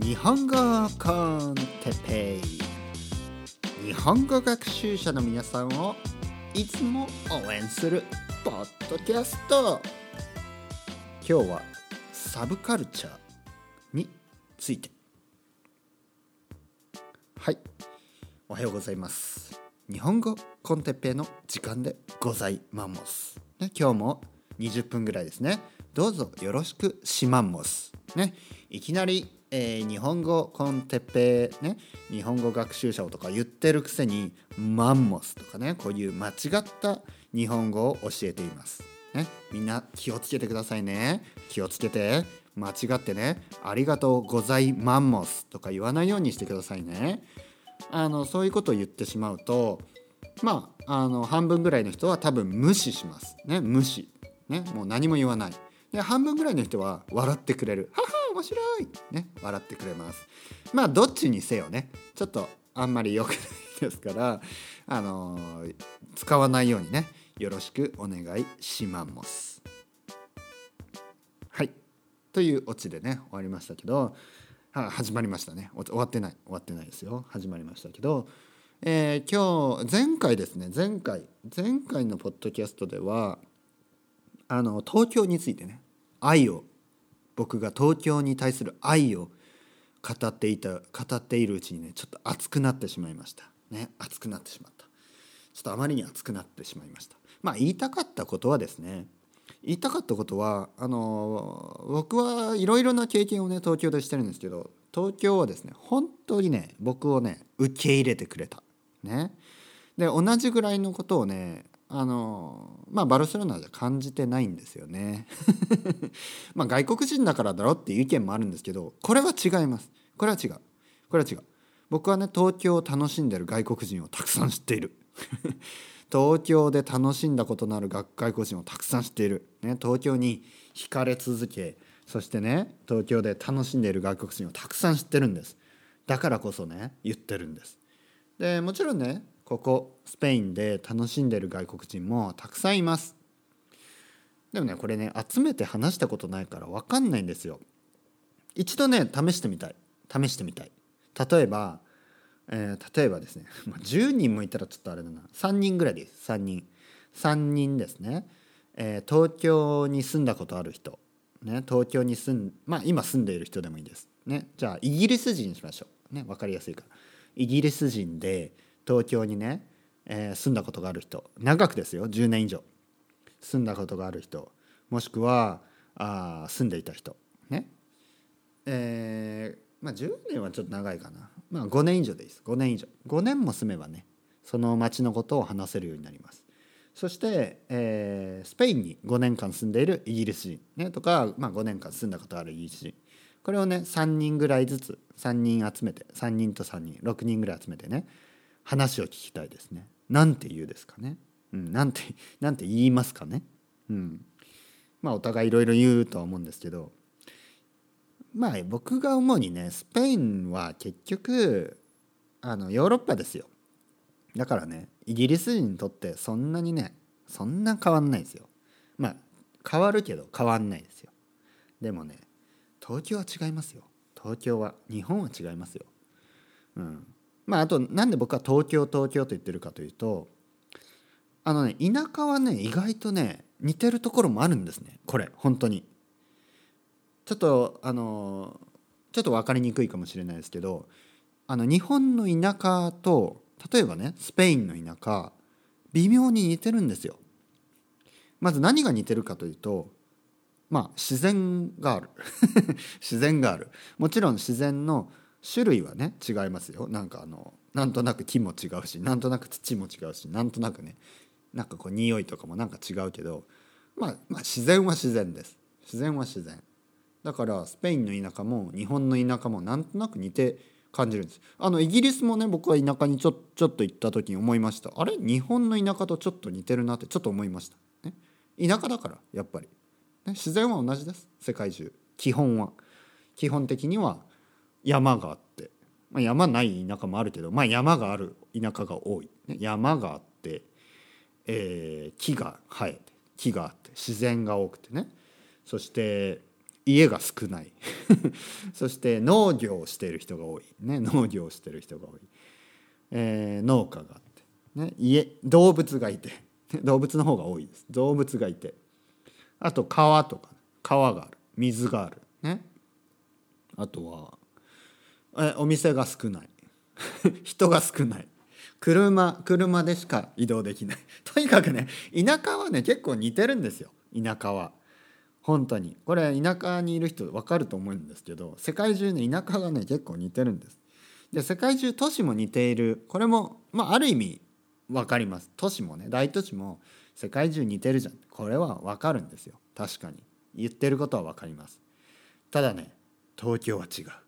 日本語コンテペイ。日本語学習者の皆さんをいつも応援するポッドキャスト。今日はサブカルチャーについて。はい。おはようございます。日本語コンテッペイの時間でございます。ね、今日も20分ぐらいですね。どうぞよろしくしまんもす。ね。いきなり、えー、日本語コンテッペね日本語学習者をとか言ってるくせにマンモスとかねこういう間違った日本語を教えています。ねみんな気をつけてくださいね。気をつけて。間違ってね。ありがとうございマンモスとか言わないようにしてくださいね。あのそういうことを言ってしまうとまああの半分ぐらいの人は多分無視します。ね無視。ねもう何も言わない。で半分ぐらいの人は笑ってくれる。は は面白いね笑ってくれます。まあどっちにせよねちょっとあんまり良くないですからあのー、使わないようにねよろしくお願いします。はい。というオチでね終わりましたけどは始まりましたね。終わってない。終わってないですよ。始まりましたけどえー、今日前回ですね。前回前回のポッドキャストではあの東京についてね愛を僕が東京に対する愛を語っていた語っているうちにねちょっと熱くなってしまいました。ね熱くなってしまった。ちょっとあまりに熱くなってしまいました。まあ言いたかったことはですね言いたかったことはあの僕はいろいろな経験をね東京でしてるんですけど東京はですね本当にね僕をね受け入れてくれた。ね。で同じぐらいのことをねあのまあバルセロナじゃ感じてないんですよね。まあ外国人だからだろっていう意見もあるんですけどこれは違います。これは違う。これは違う。僕はね東京を楽しんでる外国人をたくさん知っている。東京で楽しんだことのある外国人をたくさん知っている。ね、東京に惹かれ続けそしてね東京で楽しんでいる外国人をたくさん知ってるんです。だからこそね言ってるんです。でもちろんねここスペインで楽しんでる外国人もたくさんいます。でもねこれね集めて話したことないから分かんないんですよ。一度ね試してみたい。試してみたい。例えば、えー、例えばですね 10人もいたらちょっとあれだな。3人ぐらいです3人。3人ですね、えー、東京に住んだことある人。ね東京に住んまあ今住んでいる人でもいいです。ね。じゃあイギリス人にしましょう。ね分かりやすいから。イギリス人で東京にね、えー、住んだことがある人。長くですよ。10年以上。住んだことがある人。もしくはあ住んでいた人。ね。えー、まあ10年はちょっと長いかな。まあ5年以上でいいです。5年以上。5年も住めばねその町のことを話せるようになります。そして、えー、スペインに5年間住んでいるイギリス人、ね、とか、まあ、5年間住んだことあるイギリス人。これをね3人ぐらいずつ3人集めて3人と3人6人ぐらい集めてね話を聞きたいですね。なんて言うですかね。うん、なんて なんて言いますかね。うん、まあお互いいろいろ言うとは思うんですけどまあ僕が思うにねスペインは結局あのヨーロッパですよ。だからねイギリス人にとってそんなにねそんな変わんないですよ。まあ変わるけど変わんないですよ。でもね東京は違いますよ東京は日本は違いますよ。うん、まああとなんで僕は東京東京と言ってるかというとあのね田舎はね意外とね似てるところもあるんですねこれ本当に。ちょっとあのちょっと分かりにくいかもしれないですけどあの日本の田舎と例えばねスペインの田舎微妙に似てるんですよ。まず何が似てるかというとまあ自然がある 自然があるもちろん自然の種類はね違いますよ。なんかあのなんとなく木も違うしなんとなく土も違うしなんとなくねなんかこう匂いとかもなんか違うけど、まあ、まあ自然は自然です。自然は自然。だからスペインの田舎も日本の田舎もなんとなく似て感じるんです。あのイギリスもね僕は田舎にちょちょっと行った時に思いました。あれ？日本の田舎とちょっと似てるなってちょっと思いました、ね、田舎だからやっぱり。ね、自然は同じです。世界中。基本は。基本的には山があって、まあ、山ない田舎もあるけど、まあ、山がある田舎が多い、山があって、えー、木が生えて木があって自然が多くてね。そして家が少ない。そして農業をしている人が多い、ね、農業をしている人が多い、えー、農家があって、ね、家動物がいて。動物の方が多いです。動物がいて。あと川とか川がある。水がある。ね。あとはえお店が少ない。人が少ない。車車でしか移動できない。とにかくね田舎はね結構似てるんですよ。田舎は。本当に。これ田舎にいる人分かると思うんですけど世界中ね田舎がね結構似てるんです。で世界中都市も似ている。これもまあある意味分かります。都市もね大都市も世界中似てるじゃん。これは分かるんですよ。確かに。言ってることは分かります。ただね東京は違う。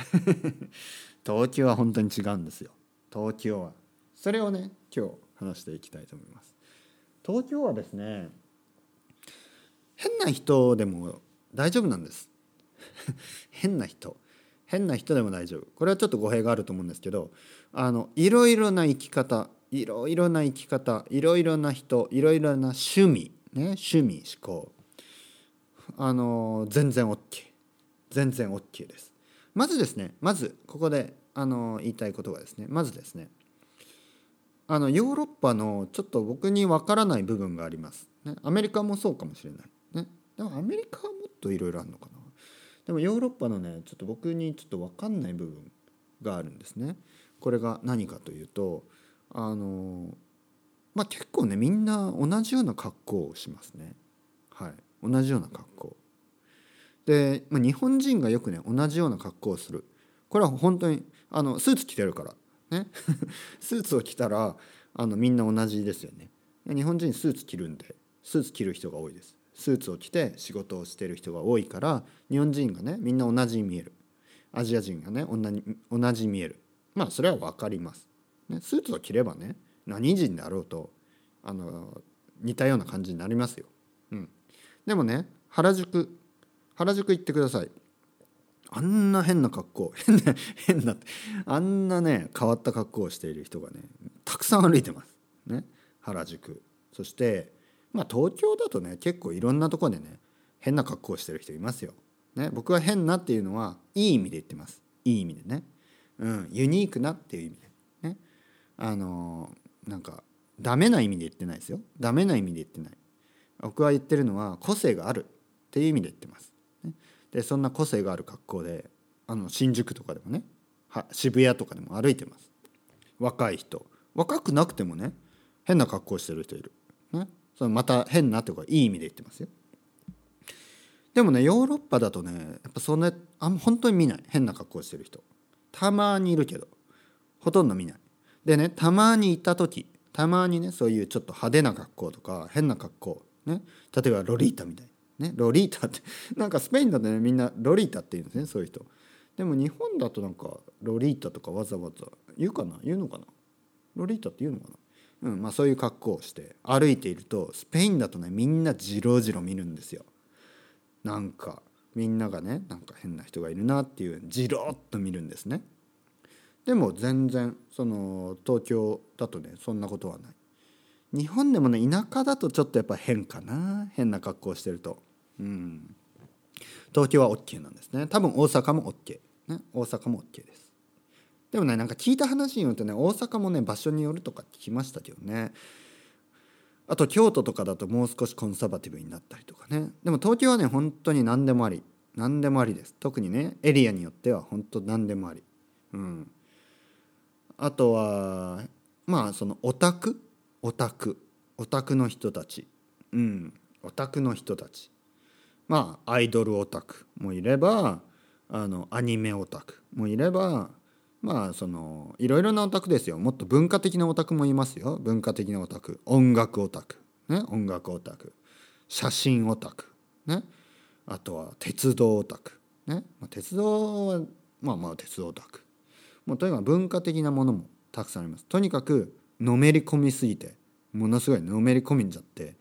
東京は本当に違うんですよ。東京は。それをね今日話していきたいと思います。東京はですね変な人でも大丈夫なんです。変な人。変な人でも大丈夫。これはちょっと語弊があると思うんですけどあのいろいろな生き方いろいろな生き方いろいろな人いろいろな趣味ね趣味思考あの全然 OK 全然 OK です。まずですねまずここであの言いたいことがですねまずですねあのヨーロッパのちょっと僕にわからない部分があります、ね、アメリカもそうかもしれない、ね、でもアメリカはもっといろいろあるのかな。でもヨーロッパのねちょっと僕にちょっと分かんない部分があるんですね。これが何かというとあのまあ結構ねみんな同じような格好をしますね。はい。同じような格好。で、まあ、日本人がよくね同じような格好をする。これは本当にあのスーツ着てるから。ね。スーツを着たらあのみんな同じですよね。日本人スーツ着るんでスーツ着る人が多いです。スーツを着て仕事をしてる人が多いから日本人がねみんな同じに見える。アジア人がね同じに見える。まあそれは分かります、ね、スーツを着ればね何人であろうとあの似たような感じになりますよ、うん、でもね原宿原宿行ってください。あんな変な格好。変な変なあんなね変わった格好をしている人がねたくさん歩いてます。ね。原宿。そしてまあ東京だとね結構いろんなとこでね変な格好をしてる人いますよ。ね、僕は変なっていうのはいい意味で言ってます。いい意味でね、うん、ユニークなっていう意味で。ね。あのなんかダメな意味で言ってないですよ。ダメな意味で言ってない。僕は言ってるのは個性があるっていう意味で言ってます。でそんな個性がある格好であの新宿とかでもねは渋谷とかでも歩いてます。若い人。若くなくてもね変な格好してる人いる、ね、そのまた変なとかいい意味で言ってますよ。でもねヨーロッパだとねやっぱそんなあ本当に見ない。変な格好してる人。たまにいるけど。ほとんど見ない。でねたまに行った時たまにねそういうちょっと派手な格好とか変な格好ね。例えばロリータみたいねロリータって なんかスペインだとねみんなロリータって言うんですねそういう人。でも日本だとなんかロリータとかわざわざ言うかな？言うのかな？ロリータって言うのかな？うんまあそういう格好をして歩いているとスペインだとねみんなじろじろ見るんですよ。なんかみんながねなんか変な人がいるなっていうじろっと見るんですね。でも全然その東京だとねそんなことはない。日本でもね田舎だとちょっとやっぱ変かな？変な格好してると。うん、東京は OK なんですね。多分大阪も OK、ね、大阪も OK です。でもねなんか聞いた話によるとね大阪もね場所によるとか聞きましたけどね。あと京都とかだともう少しコンサバティブになったりとかね。でも東京はね本当に何でもあり。何でもありです。特にねエリアによっては本当何でもあり。うん。あとはまあそのオタク？オタク。オタクの人たち。うん。オタクの人たち。まあアイドルオタクもいればあのアニメオタクもいればまあそのいろいろなオタクですよ。もっと文化的なオタクもいますよ。文化的なオタク。音楽オタク。ね。音楽オタク。写真オタク。ね。あとは鉄道オタク。ね、まあ、鉄道はまあまあ鉄道オタク。もうとにかく文化的なものもたくさんあります。とにかくのめり込みすぎてものすごいのめり込みんじゃって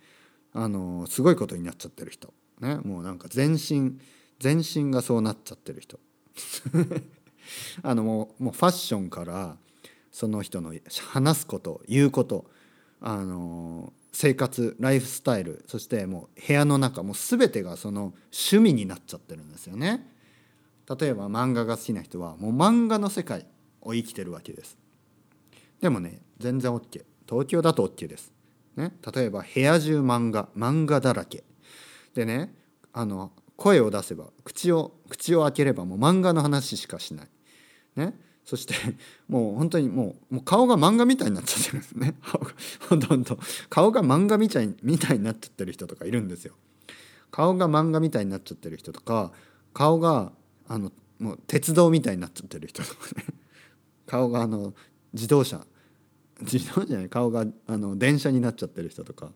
あのすごいことになっちゃってる人。ねもうなんか全身全身がそうなっちゃってる人 あのもうもうファッションからその人の話すこと言うことあの生活ライフスタイルそしてもう部屋の中もう全てがその趣味になっちゃってるんですよね。例えば漫画が好きな人はもう漫画の世界を生きてるわけです。でもね全然 OK 東京だと OK です。ね、例えば部屋中漫画漫画だらけでねあの声を出せば口を口を開ければもう漫画の話しかしない。ね、そして もう本当にもうもう顔が漫画みたいになっちゃってるんですね。ほとんど。顔が漫画みたいみたいになっちゃってる人とかいるんですよ。顔が漫画みたいになっちゃってる人とか顔があのもう鉄道みたいになっちゃってる人とかね。顔があの自動車。自動車じゃない。顔があの電車になっちゃってる人とか。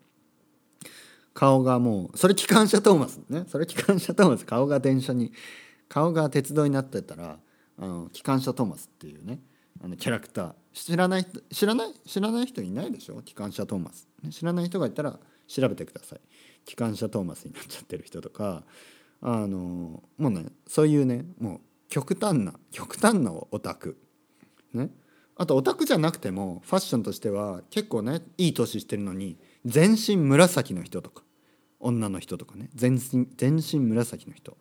顔がもうそれ機関車トーマスね。それ機関車トーマス。顔が電車に顔が鉄道になってたらあの機関車トーマスっていうね。あのキャラクター。知らない知らない知らない人いないでしょ？機関車トーマス、知らない人がいたら調べてください。機関車トーマスになっちゃってる人とか。あのもうねそういうねもう極端な極端なオタク。ね。あとオタクじゃなくてもファッションとしては結構ねいい年してるのに全身紫の人とか女の人とかね。全身全身紫の人。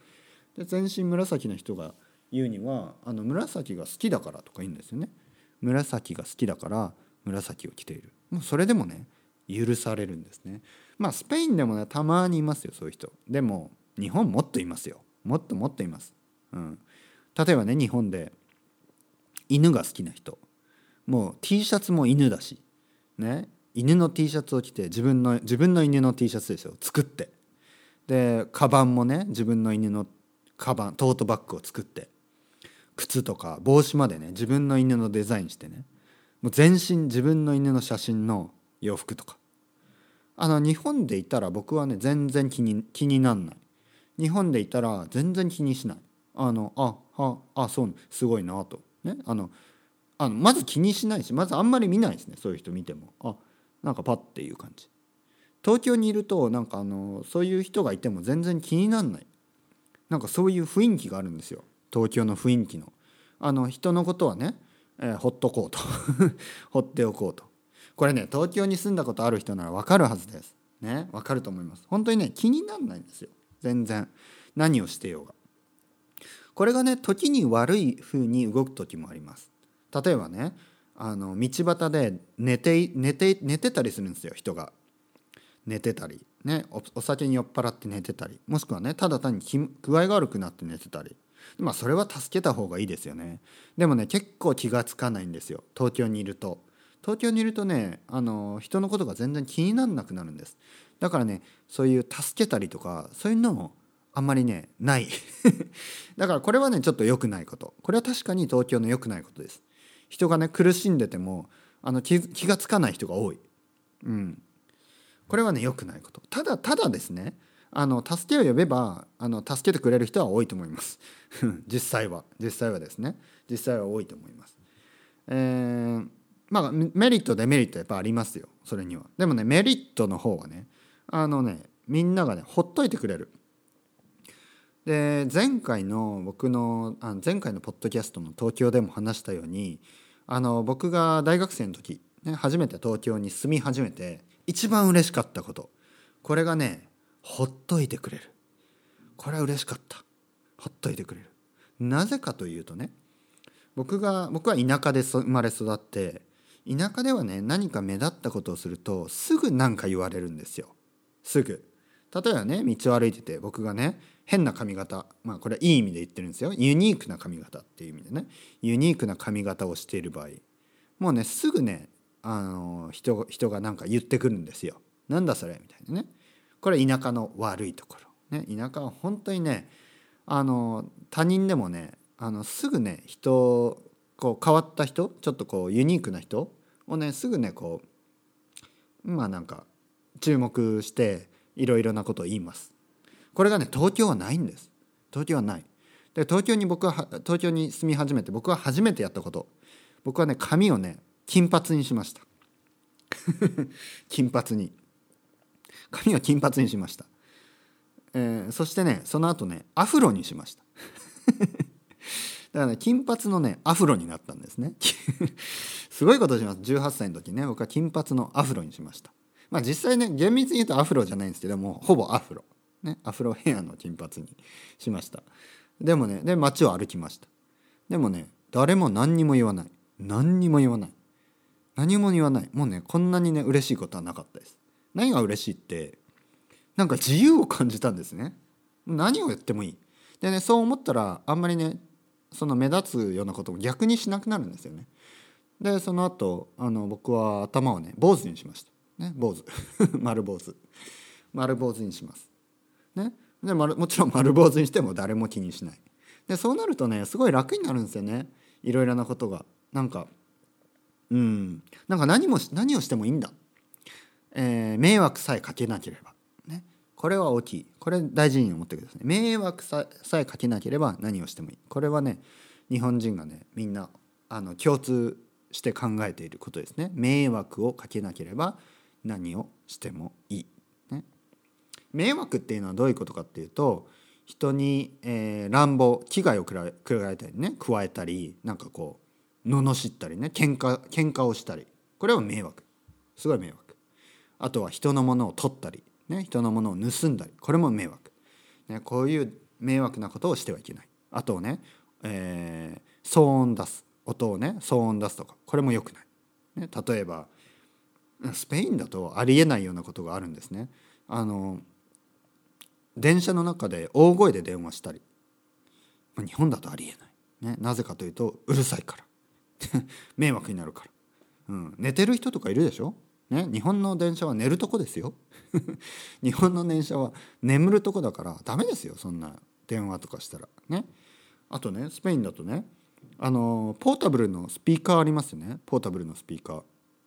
で全身紫の人が言うにはあの紫が好きだからとか言うんですよね。紫が好きだから紫を着ている。もうそれでもね許されるんですね。まあスペインでもねたまにいますよそういう人。でも日本もっといますよ。もっともっといます、うん、例えばね日本で犬が好きな人。もう T シャツも犬だし。ね。犬の T シャツを着て自分の自分の犬の T シャツですよ。作って。でカバンもね自分の犬のカバントートバッグを作って。靴とか帽子までね自分の犬のデザインしてね。もう全身自分の犬の写真の洋服とか。あの日本でいたら僕はね全然気に気になんない。日本でいたら全然気にしない。あのあはあそうすごいなと。ねあのあのまず気にしないしまずあんまり見ないですねそういう人見ても。あなんかパッていう感じ。東京にいるとなんかあのそういう人がいても全然気になんない。なんかそういう雰囲気があるんですよ。東京の雰囲気の。あの人のことはね、えー、ほっとこうと。放っておこうと。これね東京に住んだことある人なら分かるはずです。ね分かると思います。本当にね気になんないんですよ。全然。何をしてようが。これがね時に悪い風に動く時もあります。例えばねあの道端で寝て寝て寝てたりするんですよ人が。寝てたり。ねお酒に酔っ払って寝てたり。もしくはねただ単に具合が悪くなって寝てたり。まあそれは助けた方がいいですよね。でもね結構気が付かないんですよ。東京にいると。東京にいるとねあの人のことが全然気にならなくなるんです。だからねそういう助けたりとかそういうのもあんまりねない。だからこれはねちょっと良くないこと。これは確かに東京の良くないことです。人がね苦しんでてもあの気気が付かない人が多い、うん、これはね良くないこと。ただただですねあの助けを呼べばあの助けてくれる人は多いと思います。実際は。実際はですね。実際は多いと思います。えー、まあメリットデメリットやっぱありますよ。それには。でもねメリットの方はねあのねみんながねほっといてくれる。で前回の僕のあ前回のポッドキャストの東京でも話したようにあの僕が大学生の時、ね、初めて東京に住み始めて一番嬉しかったこと。これがねほっといてくれる。これは嬉しかった。ほっといてくれる。なぜかというとね僕が僕は田舎で生まれ育って田舎ではね何か目立ったことをするとすぐ何か言われるんですよ。すぐ。例えばね道を歩いてて僕がね変な髪型まあこれはいい意味で言ってるんですよユニークな髪型っていう意味でねユニークな髪型をしている場合もうねすぐねあの人人がなんか言ってくるんですよ。なんだそれみたいなね。これ田舎の悪いところ。ね、田舎は本当にねあの他人でもねあのすぐね人こう変わった人ちょっとこうユニークな人をねすぐねこうまあなんか注目していろいろなことを言います。これがね東京はないんです。東京はない。で東京に僕は東京に住み始めて僕は初めてやったこと。僕はね髪をね金髪にしました。金髪に。髪を金髪にしました、えー、そしてねその後ねアフロにしました。だからね金髪のねアフロになったんですね。すごいことします。18歳の時ね僕は金髪のアフロにしました。まあ実際ね厳密に言うとアフロじゃないんですけどもほぼアフロ、ね、アフロヘアの金髪にしました。でもねで街を歩きました。でもね誰も何にも言わない。何にも言わない。何も言わない。もうねこんなにね嬉しいことはなかったです。何が嬉しいってなんか自由を感じたんですね。何をやってもいい。でねそう思ったらあんまりねその目立つようなことも逆にしなくなるんですよね。でその後あの僕は頭をね坊主にしました。ね坊主。丸坊主。丸坊主にします。ね。でもちろん 丸坊主にしても誰も気にしない。でそうなるとねすごい楽になるんですよね。いろいろなことが。なんかうん。なんか何も何をしてもいいんだ、えー、迷惑さえかけなければ。ね。これは大きい。これ大事に思ってください迷惑さえかけなければ何をしてもいい。これはね日本人がねみんなあの共通して考えていることですね。迷惑をかけなければ何をしてもいい、迷惑っていうのはどういうことかっていうと人に、えー、乱暴危害を加えたりね加えたりなんかこう罵ったりね喧嘩喧嘩をしたり。これは迷惑。すごい迷惑。あとは人のものを取ったり、ね、人のものを盗んだり。これも迷惑、ね、こういう迷惑なことをしてはいけない。あとね、えー、騒音出す。音をね騒音出すとか。これも良くない、ね、例えばスペインだとありえないようなことがあるんですね。あの電車の中で大声で電話したり、まあ、日本だとありえない、ね、なぜかというとうるさいから。迷惑になるから、うん、寝てる人とかいるでしょ、ね、日本の電車は寝るとこですよ。日本の電車は眠るとこだからダメですよそんな電話とかしたら。ね。あとねスペインだとねあのポータブルのスピーカーありますよね。ポータブルのスピーカー。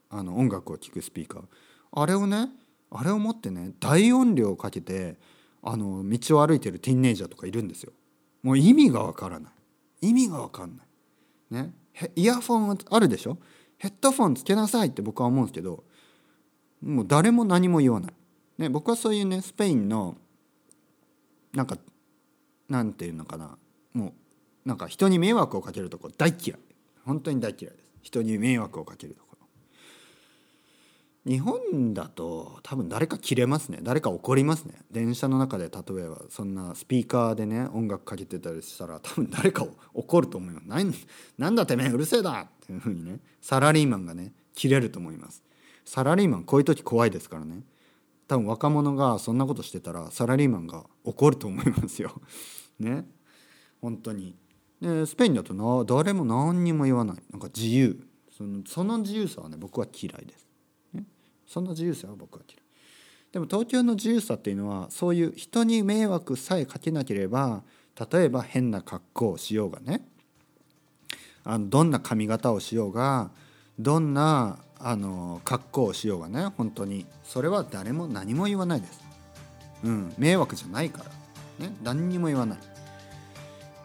あの音楽を聴くスピーカー。あれをねあれを持ってね大音量をかけてあの道を歩いてるティーンネイジャーとかいるんですよ。もう意味がわからない。意味がわかんない。ね。イヤフォンあるでしょ？ヘッドフォンつけなさいって僕は思うんですけどもう誰も何も言わない。ね、僕はそういうねスペインのなんかなんていうのかなもうなんか人に迷惑をかけるとこ大嫌い本当に大嫌いです人に迷惑をかけると日本だと多分誰か切れますね。誰か怒りますね。電車の中で例えばそんなスピーカーでね音楽かけてたりしたら多分誰かを怒ると思います。何なんだてめえうるせえだ！っていうふうにねサラリーマンがね切れると思います。サラリーマンこういう時怖いですからね。多分若者がそんなことしてたらサラリーマンが怒ると思いますよ。ね。本当に。でスペインだとな誰も何にも言わない。なんか自由。そのその自由さはね僕は嫌いです。そんな自由さは僕は嫌いでも東京の自由さっていうのはそういう人に迷惑さえかけなければ例えば変な格好をしようがねあのどんな髪型をしようがどんなあの格好をしようがね本当にそれは誰も何も言わないです。うん、迷惑じゃないから、ね、何にも言わない。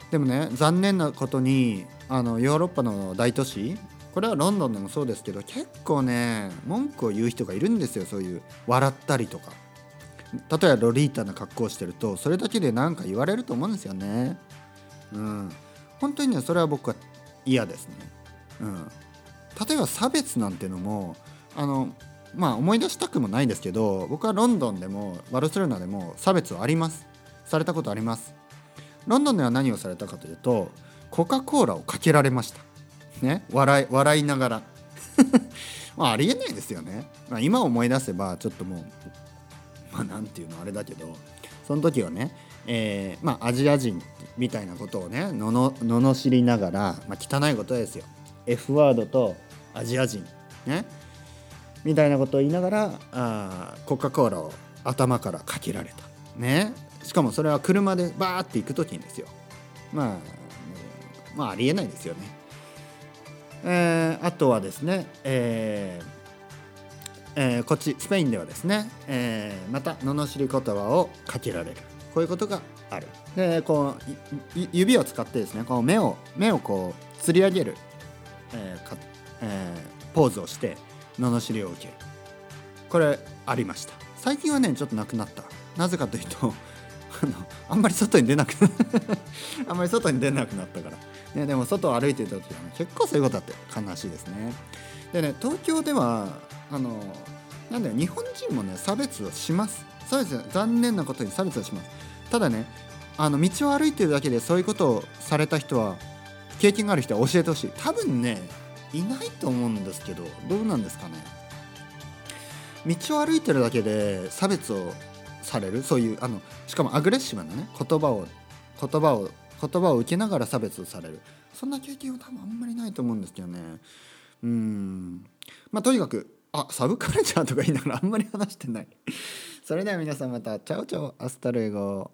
でもね残念なことにあのヨーロッパの大都市これはロンドンでもそうですけど結構ね文句を言う人がいるんですよそういう笑ったりとか。例えばロリータな格好をしてるとそれだけで何か言われると思うんですよね。うん。本当にねそれは僕は嫌ですね。うん。例えば差別なんてのもあのまあ思い出したくもないですけど僕はロンドンでもバルセロナでも差別はあります。されたことあります。ロンドンでは何をされたかというとコカ・コーラをかけられました。ね。笑い笑いながら。まあありえないですよね、まあ、今思い出せばちょっともうまあなんていうのあれだけどその時はね、えー、まあアジア人みたいなことをねのの罵りながら、まあ、汚いことですよ。F ワードとアジア人ね。みたいなことを言いながらあコカ・コーラを頭からかけられた。ね。しかもそれは車でバーって行く時にですよ。まあまあありえないですよね。えー、あとはですね、えーえー、こっちスペインではですね、えー、また罵り言葉をかけられる。こういうことがある。でこう指を使ってですねこう目を目をこう吊り上げる、えーかえー、ポーズをして罵りを受ける。これありました。最近はねちょっとなくなった。なぜかというとあのあんまり外に出なく あんまり外に出なくなったから。ね、でも外を歩いてた時は、ね、結構そういうことだって悲しいですね。でね東京ではあのなんで日本人もね差別をします。そうですよ残念なことに差別をします。ただねあの道を歩いてるだけでそういうことをされた人は経験がある人は教えてほしい。多分ねいないと思うんですけどどうなんですかね。道を歩いてるだけで差別をされる？そういうあのしかもアグレッシブなね言葉を言葉を言葉を受けながら差別される。そんな経験は多分あんまりないと思うんですけどね。うん。まあとにかくあサブカルチャーとか言いながらあんまり話してない。それでは皆さんまた。 Chao chao。Hasta luego